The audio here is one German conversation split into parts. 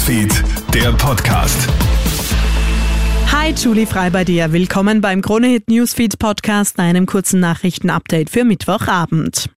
Newsfeed, der Podcast. Hi, Julie Frei bei dir. Willkommen beim Kronehit Newsfeed Podcast, einem kurzen Nachrichtenupdate für Mittwochabend.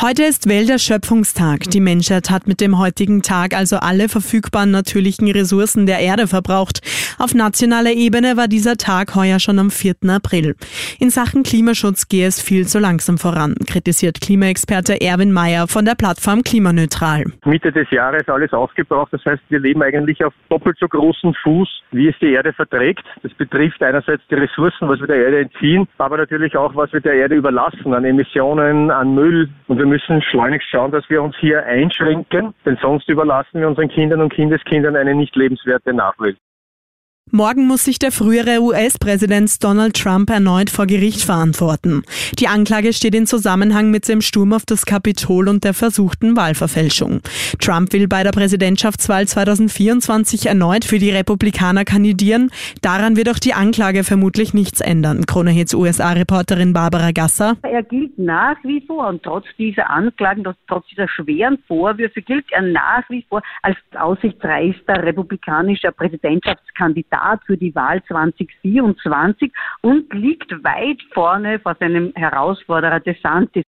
Heute ist Welterschöpfungstag. Die Menschheit hat mit dem heutigen Tag also alle verfügbaren natürlichen Ressourcen der Erde verbraucht. Auf nationaler Ebene war dieser Tag heuer schon am 4. April. In Sachen Klimaschutz gehe es viel zu langsam voran, kritisiert Klimaexperte Erwin Mayer von der Plattform Klimaneutral. Mitte des Jahres alles aufgebraucht. Das heißt, wir leben eigentlich auf doppelt so großem Fuß, wie es die Erde verträgt. Das betrifft einerseits die Ressourcen, was wir der Erde entziehen, aber natürlich auch, was wir der Erde überlassen an Emissionen, an Müll und wir müssen schleunigst schauen, dass wir uns hier einschränken, denn sonst überlassen wir unseren Kindern und Kindeskindern eine nicht lebenswerte Nachwelt. Morgen muss sich der frühere US-Präsident Donald Trump erneut vor Gericht verantworten. Die Anklage steht in Zusammenhang mit dem Sturm auf das Kapitol und der versuchten Wahlverfälschung. Trump will bei der Präsidentschaftswahl 2024 erneut für die Republikaner kandidieren. Daran wird auch die Anklage vermutlich nichts ändern. Kronehits USA-Reporterin Barbara Gasser. Er gilt nach wie vor und trotz dieser Anklagen, trotz dieser schweren Vorwürfe gilt er nach wie vor als aussichtsreichster republikanischer Präsidentschaftskandidat Kandidat für die Wahl 2024 und liegt weit vorne vor seinem Herausforderer DeSantis.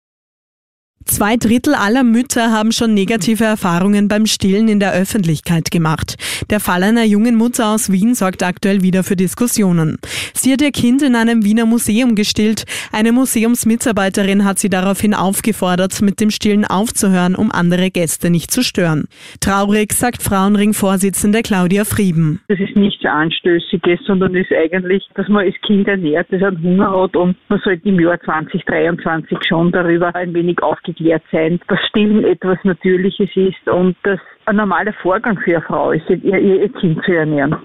Zwei Drittel aller Mütter haben schon negative Erfahrungen beim Stillen in der Öffentlichkeit gemacht. Der Fall einer jungen Mutter aus Wien sorgt aktuell wieder für Diskussionen. Sie hat ihr Kind in einem Wiener Museum gestillt. Eine Museumsmitarbeiterin hat sie daraufhin aufgefordert, mit dem Stillen aufzuhören, um andere Gäste nicht zu stören. Traurig, sagt Frauenring-Vorsitzende Claudia Frieben. Das ist nichts Anstößiges, sondern ist eigentlich, dass man das Kind ernährt, das einen Hunger hat und man sollte im Jahr 2023 schon darüber ein wenig aufgeklärt aufgeklärt sein, dass Stillen etwas Natürliches ist und dass ein normaler Vorgang für eine Frau ist, ihr, ihr Kind zu ernähren.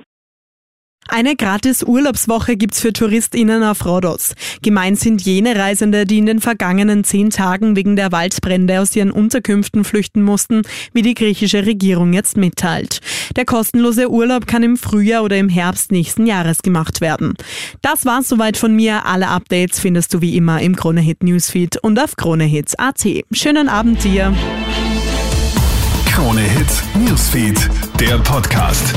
Eine gratis Urlaubswoche gibt's für TouristInnen auf Rhodos. Gemeint sind jene Reisende, die in den vergangenen zehn Tagen wegen der Waldbrände aus ihren Unterkünften flüchten mussten, wie die griechische Regierung jetzt mitteilt. Der kostenlose Urlaub kann im Frühjahr oder im Herbst nächsten Jahres gemacht werden. Das war's soweit von mir. Alle Updates findest du wie immer im Kronehit Newsfeed und auf kronehits.at. Schönen Abend dir. Kronehit Newsfeed, der Podcast.